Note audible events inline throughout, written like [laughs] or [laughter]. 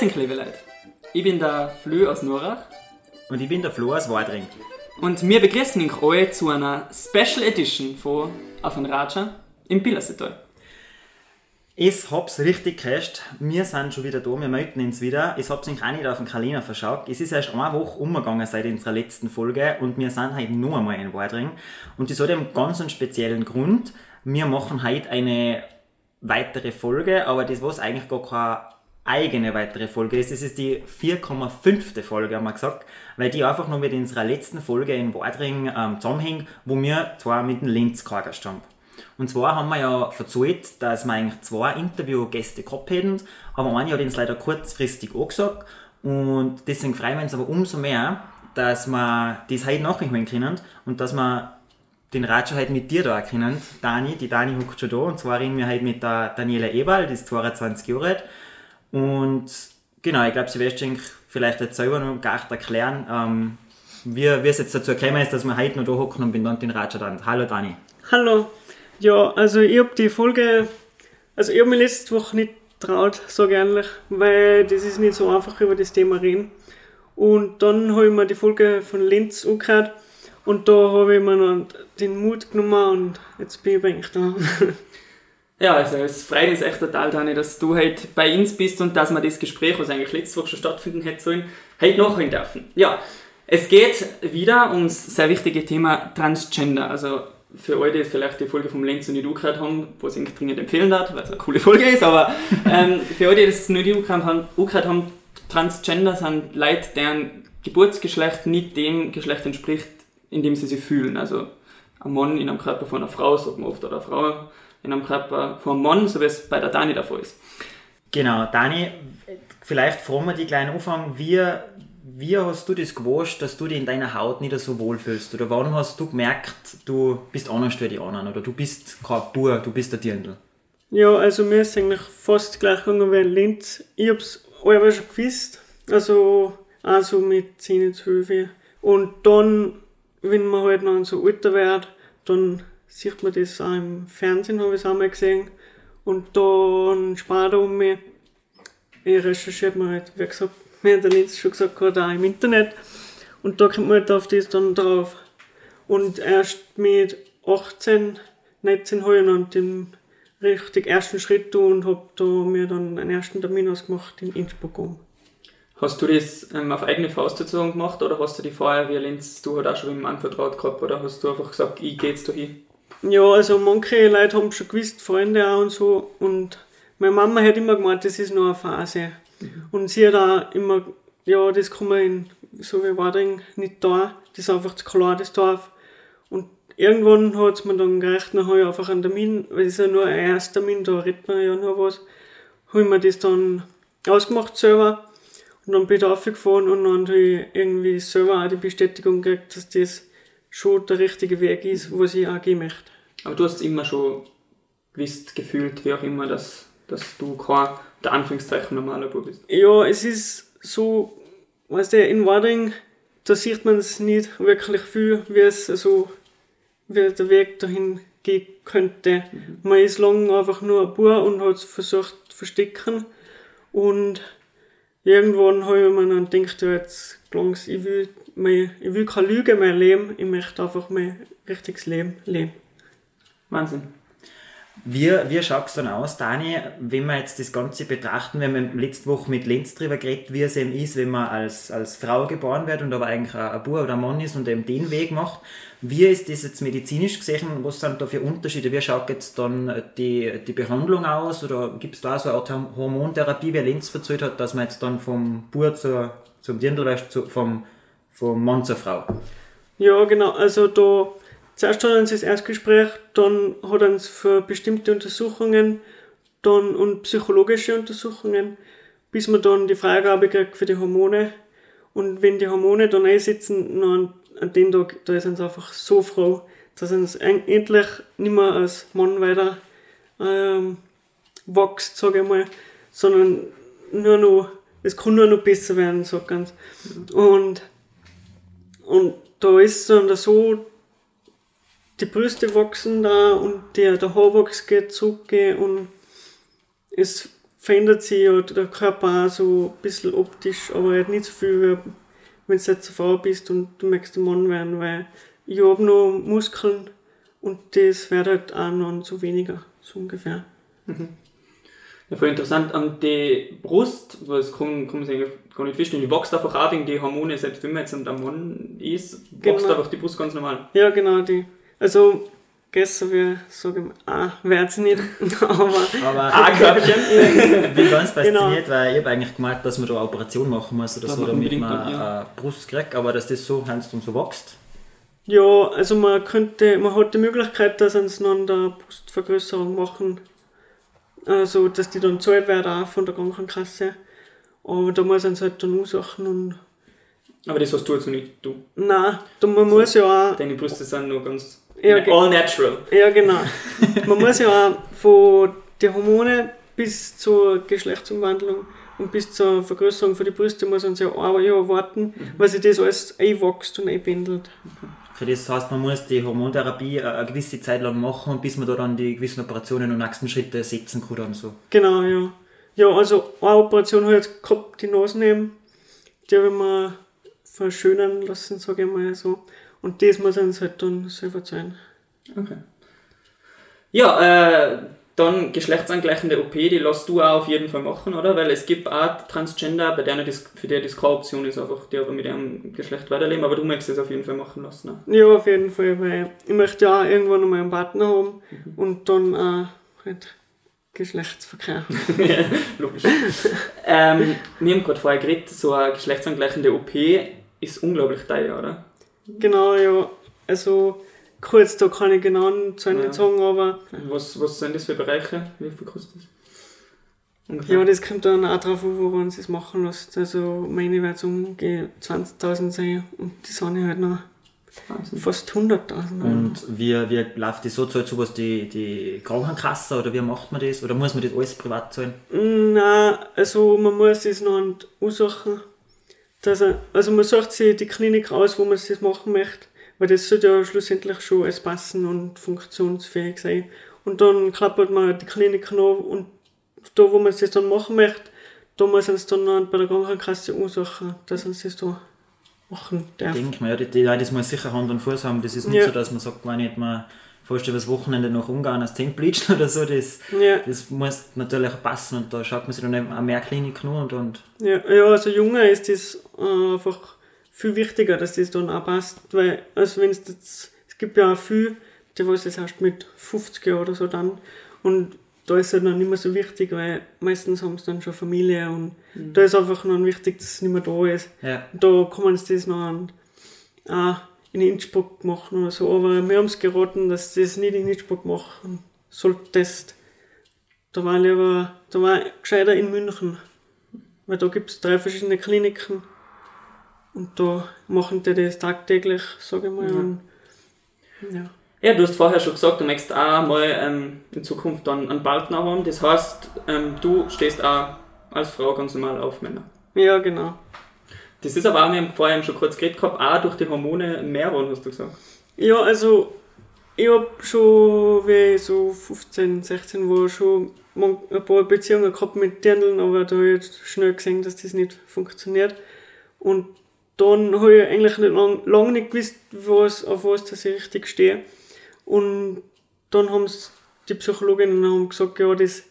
Liebe Leute. Ich bin der Flö aus Norach. Und ich bin der Flo aus Wadring. Und wir begrüßen euch alle zu einer Special Edition von Auf ein Raja im Pillersetal. Ich hab's richtig gecasht. Wir sind schon wieder da, wir melden uns wieder. Ich hab's euch auch nicht auf den Kalender verschaut. Es ist erst eine Woche umgegangen seit unserer letzten Folge und wir sind heute noch einmal in Wadring. Und das hat einen ganz speziellen Grund. Wir machen heute eine weitere Folge, aber das was eigentlich gar keine eigene weitere Folge ist. Das ist die 4,5. Folge, haben wir gesagt, weil die einfach nur mit unserer letzten Folge in Wadring ähm, zusammenhängt, wo wir zwar mit dem Linz gehört haben. Und zwar haben wir ja verzeiht, dass wir eigentlich zwei Interviewgäste gehabt hätten, aber eine hat uns leider kurzfristig angesagt und deswegen freuen wir uns aber umso mehr, dass wir das heute nachholen können und dass wir den Ratscher heute mit dir da können, Dani. Die Dani hockt schon da und zwar reden wir heute mit der Daniela Eberl, die ist 22 Jahre alt und genau, ich glaube, sie wirst vielleicht jetzt selber noch gar nicht erklären, ähm, wie, wie es jetzt dazu gekommen ist, dass wir heute noch da hocken und bin dann den Ratscher dann. Hallo Dani. Hallo. Ja, also ich habe die Folge, also ich habe mir letzte Woche nicht traut, ich ehrlich, weil das ist nicht so einfach über das Thema reden. Und dann habe ich mir die Folge von Lenz angehört und da habe ich mir dann den Mut genommen und jetzt bin ich eigentlich da. [laughs] Ja, also es freut uns echt total, Dani, dass du heute bei uns bist und dass wir das Gespräch, was eigentlich letzte Woche schon stattfinden hätte sollen, heute nachholen dürfen. Ja, es geht wieder ums sehr wichtige Thema Transgender. Also für alle, die vielleicht die Folge vom Lenz und nicht angehört haben, was ich dringend empfehlen darf, weil es eine coole Folge ist, aber [laughs] ähm, für alle, die das nicht angehört haben, haben, Transgender sind Leute, deren Geburtsgeschlecht nicht dem Geschlecht entspricht, in dem sie sich fühlen. Also ein Mann in einem Körper von einer Frau, sagt man oft, oder eine Frau in einem Körper vom Mann, so wie es bei der Dani der Fall ist. Genau, Dani, vielleicht fragen wir die kleinen Anfang, wie, wie hast du das gewusst, dass du dich in deiner Haut nicht so wohl fühlst? Oder wann hast du gemerkt, du bist anders als die anderen? Oder du bist kein Bur, du bist der Dirndl? Ja, also mir ist eigentlich fast gleich gegangen wie in Linz. Ich hab's aber schon gewusst, also auch so mit 10, 12. Und dann, wenn man halt noch so älter wird, dann sieht man das auch im Fernsehen, habe ich es auch mal gesehen. Und dann spart er um mich. Ich recherchiert mir halt, wie gesagt, [laughs] hat der Netz schon gesagt, hat auch im Internet. Und da kommt man halt auf das dann drauf. Und erst mit 18, 19 habe ich dann den richtig ersten Schritt tun und habe da mir dann einen ersten Termin ausgemacht in Innsbruck um. Hast du das ähm, auf eigene Faust sozusagen gemacht oder hast du die vorher, wie Lenz, du halt auch schon mit dem anvertraut gehabt oder hast du einfach gesagt, ich gehe jetzt da hin? Ja, also manche Leute haben schon gewusst, Freunde auch und so. Und meine Mama hat immer gemeint, das ist nur eine Phase. Mhm. Und sie hat auch immer, ja, das kann man in, so wie Wadring nicht da. Das ist einfach zu klar, das Dorf. Und irgendwann hat es mir dann gereicht, dann habe ich einfach einen Termin, weil es ist ja nur ein Ersttermin, da redet man ja nur was. Habe ich mir das dann ausgemacht selber. Und dann bin ich da aufgefahren und dann habe ich irgendwie selber auch die Bestätigung gekriegt, dass das schon der richtige Weg ist, was ich auch gehen möchte. Aber du hast immer schon gewusst, gefühlt, wie auch immer, dass, dass du kein, der Anführungszeichen, normaler Bub bist. Ja, es ist so, weißt du, in Wading, da sieht man es nicht wirklich viel, wie es also, wie der Weg dahin gehen könnte. Mhm. Man ist lang einfach nur ein Bub und hat es versucht zu verstecken und irgendwann habe ich mir dann gedacht, ja, jetzt gelang's, ich will, mehr, ich will keine Lüge mehr leben, ich möchte einfach mein richtiges Leben leben. Wahnsinn. Wie, wie schaut es dann aus, Dani, wenn wir jetzt das Ganze betrachten, wenn wir letzte Woche mit Lenz drüber geredet, wie es eben ist, wenn man als, als Frau geboren wird und aber eigentlich ein Bub oder ein Mann ist und eben den Weg macht. Wie ist das jetzt medizinisch gesehen? Was sind da für Unterschiede? Wie schaut jetzt dann die, die Behandlung aus? Oder gibt es da so eine Art Hormontherapie, wie Lenz verzählt hat, dass man jetzt dann vom Bub zur, zum Dirndl vom, vom Mann zur Frau? Ja, genau. Also da Zuerst hat er uns das Erstgespräch, dann hat er uns für bestimmte Untersuchungen dann und psychologische Untersuchungen, bis man dann die Freigabe kriegt für die Hormone. Und wenn die Hormone dann einsetzen, dann an dem Tag, da ist uns einfach so froh, dass uns endlich nicht mehr als Mann weiter ähm, wächst, sage ich mal, sondern nur noch, es kann nur noch besser werden, sagt ganz. Und, und da ist es dann so, die Brüste wachsen da und der, der Haarwachs geht zurück und es verändert sich ja der Körper auch so ein bisschen optisch, aber halt nicht so viel, wenn du jetzt eine Frau bist und du möchtest ein Mann werden, weil ich habe noch Muskeln und das wird halt auch noch so weniger, so ungefähr. Ja, voll interessant. An die Brust, was kann, kann man sich eigentlich gar nicht feststellen, die wächst einfach auch wegen die Hormone, selbst wenn man jetzt ein Mann ist, wächst Genau. einfach die Brust ganz normal. Ja, genau, die. Also, gestern wir sagen, ah, wird's nicht, [laughs] aber Aber Ah, Körbchen. [laughs] ich bin ganz Genau. fasziniert, weil ich habe eigentlich gemeint, dass man da eine Operation machen muss oder Das so, man damit man ja. eine Brust kriegt, aber dass das so hanst und so wächst. ja, also man könnte, man hat die Möglichkeit, dass uns noch eine Brustvergrößerung machen. Also, dass die dann zahlt wird auch von der Krankenkasse. Aber da muss uns halt dann aussuchen und Aber das hast du jetzt noch nicht, du. Nein, da man muss ja auch, Deine Brüste sind noch ganz Ja, all natural. ja genau, [laughs] man muss ja auch von den Hormonen bis zur Geschlechtsumwandlung und bis zur Vergrößerung für die Brüste muss uns ja ein Jahr warten, weil sich das alles einwächst und einbindelt. Für das heißt, man muss die Hormontherapie äh, eine gewisse Zeit lang machen, bis man da dann die gewissen Operationen und nächsten Schritte setzen kann. Dann so. Genau, ja. Ja, also eine Operation habe ich jetzt gehabt, die Nase nehmen. Die habe ich mir verschönern lassen, sage ich mal so. Und das muss uns halt dann selber zahlen. Okay. Ja, äh, dann geschlechtsangleichende OP, die lässt du auch auf jeden Fall machen, oder? Weil es gibt auch Transgender, bei denen das, für die das keine Option ist, einfach die aber mit ihrem Geschlecht weiterleben, aber du möchtest es auf jeden Fall machen lassen. Ne? Ja, auf jeden Fall, weil ich möchte ja irgendwann einmal einen Partner haben und dann auch halt Geschlechtsverkehr. [laughs] Logisch. ähm, wir haben gerade vorher geredet, so eine geschlechtsangleichende OP ist unglaublich teuer, oder? genau, ja. Also kurz, da kann ich genau Zahlen Ja. nicht sagen, aber Was, was sind das für Bereiche? Wie viel kostet das? Ungefähr. ja, das kommt dann auch drauf an, wo man es machen lässt. Also meine wird so umgehen 20.000 sein und die sind halt noch Wahnsinn. fast 100.000. Und wie, wie läuft das so? Zahlt sowas die, die Krankenkasse oder wie macht man das? Oder muss man das alles privat zahlen? Nein, also man muss es noch aussuchen. Dass er, also man sucht sich die Klinik aus, wo man es das machen möchte, weil das sollte ja schlussendlich schon alles passen und funktionsfähig sein. Und dann klappert man die Klinik noch und da, wo man es dann machen möchte, da muss man es dann noch bei der Krankenkasse aussuchen, dass man es das da machen darf. Denke ich mir, ja, die, die, das muss sicher Hand und Fuß haben. Das ist nicht Ja. so, dass man sagt, wenn ich mal du übers Wochenende nach Ungarn als bleachen oder so. Das, Ja, das muss natürlich passen und da schaut man sich dann auch mehr Kliniken an und, und ja, ja, also Junge ist das äh, einfach viel wichtiger, dass das dann auch passt, weil, also wenn es jetzt, es gibt ja auch viel, die was das erst mit 50 Jahren oder so dann und da ist es dann nicht mehr so wichtig, weil meistens haben sie dann schon Familie und da ist einfach noch wichtig, dass es nicht mehr da ist. ja. Da kann man das noch an, auch in Innsbruck machen oder so, aber wir haben es geraten, dass das nicht in Innsbruck machen solltest. Da war lieber, da war gescheiter in München, weil da gibt es drei verschiedene Kliniken und da machen die das tagtäglich, sage ich mal. Ja. Und, ja. Ja, du hast vorher schon gesagt, du möchtest auch mal ähm, in Zukunft dann einen Partner haben. Das heißt, ähm, du stehst auch als Frau ganz normal auf Männer. ja, genau. Das ist aber auch, wir haben vorher schon kurz geredet gehabt, auch durch die Hormone mehr waren, hast du gesagt. Ja, also ich hab schon, wie ich so 15, 16 war, schon ein paar Beziehungen gehabt mit Dirndln, aber da habe ich schnell gesehen, dass das nicht funktioniert. Und dann habe ich eigentlich nicht lang, lang nicht gewusst, was, auf was dass ich richtig stehe. Und dann haben die Psychologinnen haben gesagt, ja, das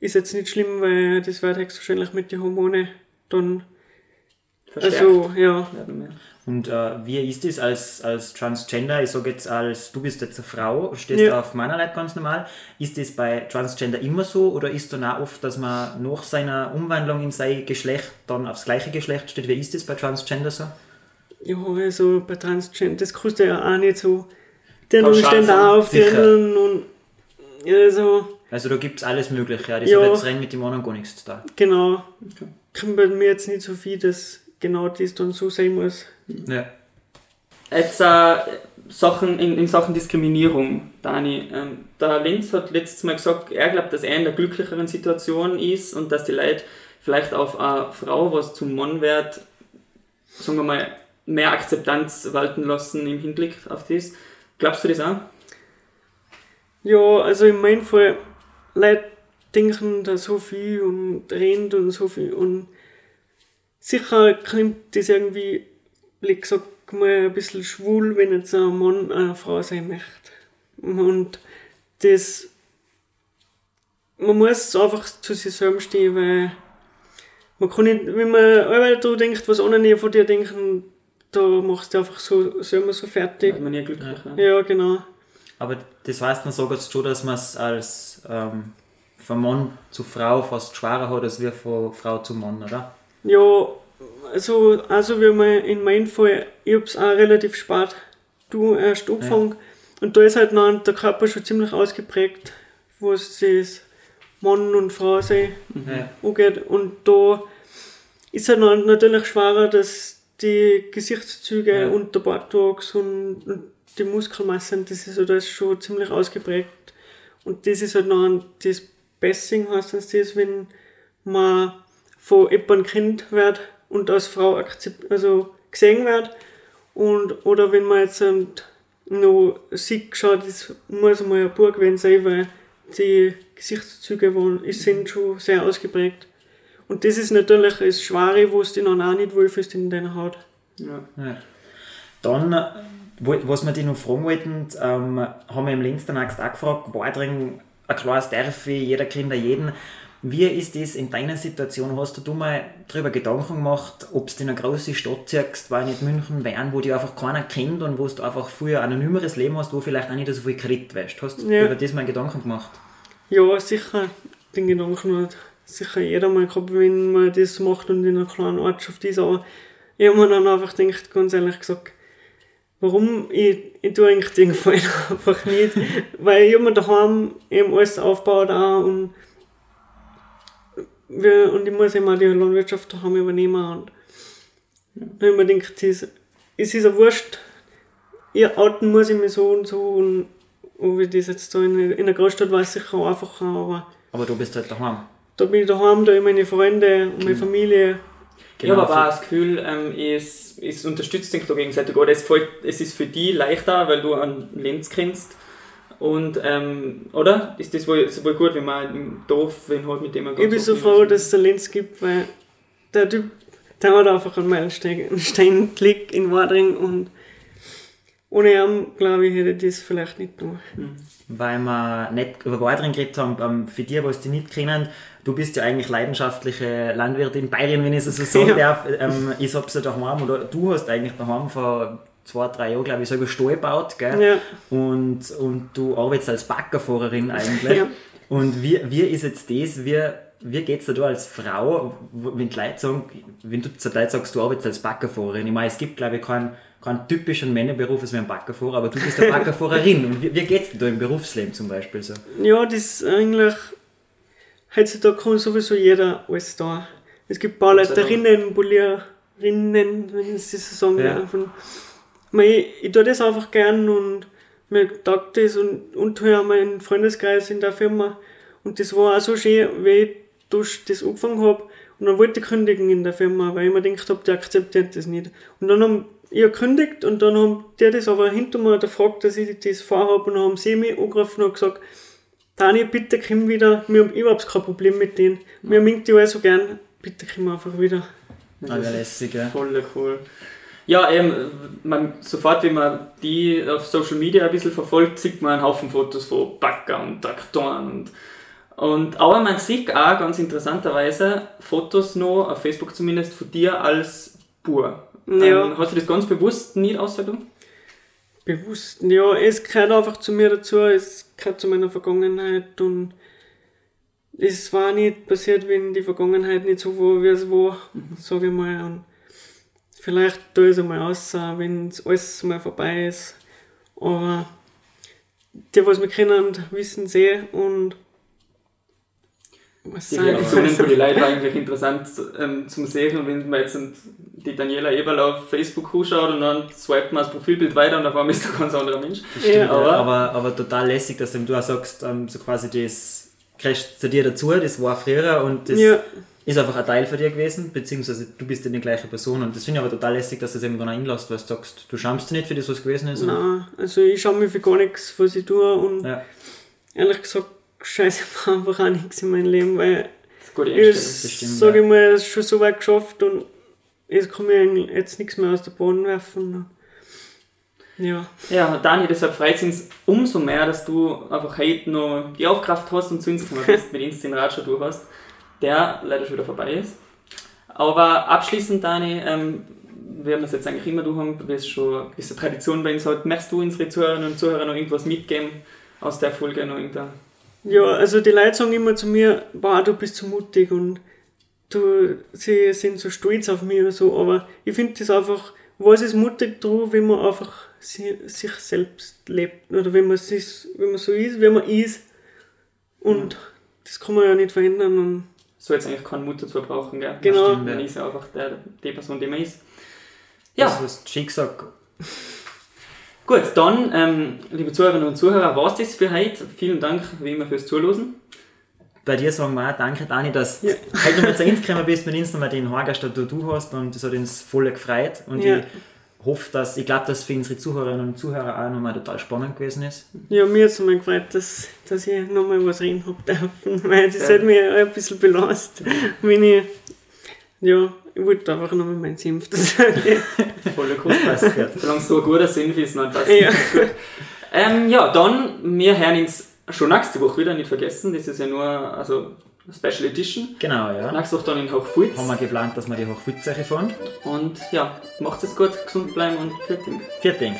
ist jetzt nicht schlimm, weil das wird höchstwahrscheinlich mit den Hormonen dann, Verstärkt also, ja. Und äh, wie ist das als, als Transgender? Ich sage jetzt als, du bist jetzt eine Frau, stehst Ja. auf meiner Leute ganz normal. Ist das bei Transgender immer so oder ist dann auch oft, dass man nach seiner Umwandlung in sein Geschlecht dann aufs gleiche Geschlecht steht? Wie ist das bei Transgender so? Ja, also bei Transgender, das kannst du ja auch nicht so. Sagen, da auf sicher. Dirndln und ja, so, Also da gibt es alles Mögliche. Ja. Das Ja. hat jetzt rein mit dem anderen gar nichts tun. genau. Kommt bei mir jetzt nicht so viel, dass genau das dann so sein muss. Ja. Jetzt äh, Sachen in, in Sachen Diskriminierung, Dani. Ähm, der Lenz hat letztes Mal gesagt, er glaubt, dass er in der glücklicheren Situation ist und dass die Leute vielleicht auf eine Frau, was zum Mann wird, sagen wir mal, mehr Akzeptanz walten lassen im Hinblick auf das. Glaubst du das auch? Ja, also in meinem Fall, Leute, denken da so viel und reden und so viel und sicher klingt das irgendwie, wie gesagt, mal ein bisschen schwul, wenn jetzt ein Mann eine Frau sein möchte. Und das, man muss einfach zu sich selbst stehen, weil man kann nicht, wenn man einmal da denkt, was andere von dir denken, da machst du einfach so selber so fertig. Wird man nie glücklich. Ja. Ja, genau. Aber das heißt, man sagt schon, dass man es als ähm, von Mann zu Frau fast schwerer hat, als wir von Frau zu Mann, oder? Ja, also, also wie man in meinem Fall, ich hab's auch relativ spät, du erst angefangen. Und da ist halt noch der Körper schon ziemlich ausgeprägt, was das Mann und Frau sein Ja. angeht. Und da ist halt noch natürlich schwerer, dass die Gesichtszüge Ja. und der Bartwachs und, und die Muskelmassen, das ist halt alles schon ziemlich ausgeprägt. Und das ist halt noch ein, das Passing heißt das, das, wenn man von jemandem Kind wird und als Frau akzept, also gesehen wird. Und, oder wenn man jetzt ähm, noch sieht, schaut, das muss mal ein Bub gewesen sein, weil die Gesichtszüge waren, sind schon sehr ausgeprägt. Und das ist natürlich das Schwere, wo es dich dann auch nicht wohlfühlst in deiner Haut. Ja. Ja. Dann, äh, was wir dich noch fragen wollten, ähm, haben wir im Links dann auch gefragt, war drin ein klares Derfi, jeder kennt jeden. Wie ist das in deiner Situation? Hast du dir mal darüber Gedanken gemacht, ob du in eine große Stadt ziehst, weil nicht München, Wern, wo dich einfach keiner kennt und wo du einfach früher ein anonymeres Leben hast, wo vielleicht auch nicht so viel Kredit weißt? Hast du Ja. über das mal Gedanken gemacht? Ja, sicher, den Gedanken hat sicher jeder mal gehabt, wenn man das macht und in einer kleinen Ortschaft ist. Aber ich habe mir dann einfach gedacht, ganz ehrlich gesagt, warum ich, ich tue eigentlich den Gefallen [laughs] einfach nicht. Weil ich habe mir daheim eben alles aufgebaut auch und, wir, und ich muss immer die Landwirtschaft daheim übernehmen. Und dann habe ich mir gedacht, das, es ist ja wurscht, ihr outen muss ich mich so und so und ob ich das jetzt da in, in der Großstadt weiß, sicher einfacher, aber Aber du bist halt daheim. da bin ich daheim, da habe ich meine Freunde und meine Familie. ich habe aber auch das Gefühl, ähm, es, es unterstützt sich da gegenseitig. Oder es, fällt, es ist für die leichter, weil du an Lenz kennst. Und, ähm, oder? Ist das wohl, ist wohl gut, wenn man im Dorf, wenn halt mit dem man Ich bin so froh, dass es einen Lenz gibt, weil der Typ, der hat einfach einen Meilenstein einen Stein gelegt in Wadring und ohne ihn, glaube ich, hätte ich das vielleicht nicht gemacht. weil wir nicht über Waldring geredet haben, ähm, für die, was die nicht kennen, du bist ja eigentlich leidenschaftliche Landwirtin, Bayerin, wenn ich es so sagen [laughs] Ja. darf. Ähm, ich hab's ja daheim, oder du hast eigentlich daheim vor zwei, drei Jahren, glaube ich, selber Stall gebaut, gell? Ja. Und, und du arbeitest als Baggerfahrerin eigentlich. Ja. Und wie, wie ist jetzt das, wie, wie geht es dir da als Frau, wenn die Leute sagen, wenn du zu Leuten sagst, du arbeitest als Baggerfahrerin? Ich meine, es gibt, glaube ich, keinen, keinen typischen Männerberuf als ein Baggerfahrer, aber du bist eine [laughs] Baggerfahrerin. Und wie, wie geht es dir da im Berufsleben zum Beispiel so? Ja, das ist eigentlich, heutzutage kann sowieso jeder alles da. Es gibt Bauleiterinnen, Poliererinnen, wenn ich das so sagen Ja. darf. Man, ich, ich tue das einfach gern und mir taugt das und, und habe auch meinen Freundeskreis in der Firma. Und das war auch so schön, wie ich durch das angefangen habe. Und dann wollte ich kündigen in der Firma, weil ich mir gedacht habe, der akzeptiert das nicht. Und dann haben ich gekündigt und dann haben die das aber hinter mir gefragt, dass ich das vorhabe und dann haben sie mich angerufen und gesagt, Dani, bitte komm wieder, wir haben überhaupt kein Problem mit denen. Wir mögen die alle so gern, bitte komm einfach wieder. Ah, lässig, ja. Voll cool. Ja, eben, man, sofort, wenn man die auf Social Media ein bisschen verfolgt, sieht man einen Haufen Fotos von Bagger und Traktoren und, und aber man sieht auch ganz interessanterweise Fotos noch, auf Facebook zumindest, von dir als Bur. Ja. Ähm, hast du das ganz bewusst nie ausgedacht? Bewusst, ja, es gehört einfach zu mir dazu, es gehört zu meiner Vergangenheit und es war nicht passiert, wenn die Vergangenheit nicht so war, wie es war, sage ich mal. Und vielleicht tue ich es einmal aus, wenn es alles mal vorbei ist. Aber die, was mich kennen, wissen es eh und was Die? Reaktionen von den Leuten [laughs] eigentlich interessant ähm, zum Sehen und wenn man jetzt die Daniela Eberl auf Facebook anschaut und dann swipet man das Profilbild weiter und auf einmal ist da ein ganz anderer Mensch. Ja. aber, Aber- aber, total lässig, dass du auch sagst, ähm, so quasi das kriegst zu dir dazu, das war früher und das Ja. Ist einfach ein Teil von dir gewesen, beziehungsweise du bist ja die gleiche Person und das finde ich aber total lässig, dass du es eben dann auch inlässt, weil du sagst, du schämst dich nicht für das, was gewesen ist. Nein, also ich schaue mir für gar nichts, was ich tue und Ja. ehrlich gesagt scheiße war [laughs] einfach auch nichts in meinem Leben, weil ich, sage ich mal, es ist schon so weit geschafft und jetzt kann ich eigentlich jetzt nichts mehr aus der Bahn werfen. Ja, Ja, Dani, deshalb freut es uns umso mehr, dass du einfach heute noch die Aufkraft hast und zu uns gekommen bist, mit uns den Ratschau du hast, der leider schon wieder vorbei ist. Aber abschließend, Dani, ähm, wir haben das jetzt eigentlich immer du haben, weil es schon eine gewisse Tradition bei uns hat. Möchtest du unsere Zuhörerinnen und Zuhörer noch irgendwas mitgeben aus der Folge? Noch irgendein ja also die Leute sagen immer zu mir, boah, du bist so mutig und du, sie sind so stolz auf mich oder so, aber ich finde das einfach, was ist mutig dran, wenn man einfach si- sich selbst lebt oder wenn man, sich, wenn man so ist, wie man ist und das kann man ja nicht verändern und so jetzt eigentlich keinen Mut dazu brauchen, gell? Genau. stimmt, ja. ist ja einfach der, die Person, die man ist. Das Ja, hast Schicksal. [laughs] gut, dann, ähm, liebe Zuhörerinnen und Zuhörer, war es das für heute. Vielen Dank, wie immer, fürs Zuhören. Bei dir sagen wir auch danke, Dani, dass Ja. du heute nochmal zu uns gekommen bist, mit uns nochmal den Haargast, den du hast und das hat uns voll gefreut und Ja. ich hoffe, dass, ich glaube, dass für unsere Zuhörerinnen und Zuhörer auch nochmal total spannend gewesen ist. Ja, mir hat es mal gefreut, dass, dass ich nochmal was reden habe dürfen, [laughs] weil das Ja. hat mich auch ein bisschen belastet, wenn ich, ja, ich wollte einfach nochmal meinen Senf dazu sagen. [laughs] Voll cool. Passt gut. Solange es so ein guter Sinn ist, dann passt Ja. [laughs] gut. Ähm, ja, dann, wir hören uns schon nächste Woche wieder, nicht vergessen. Das ist ja nur also Special Edition. Genau, ja. Nächste Woche dann in Hochfulz. Haben wir geplant, dass wir die Hochwitzeche fahren. Und ja, macht es gut, gesund bleiben und. Vielen Dank.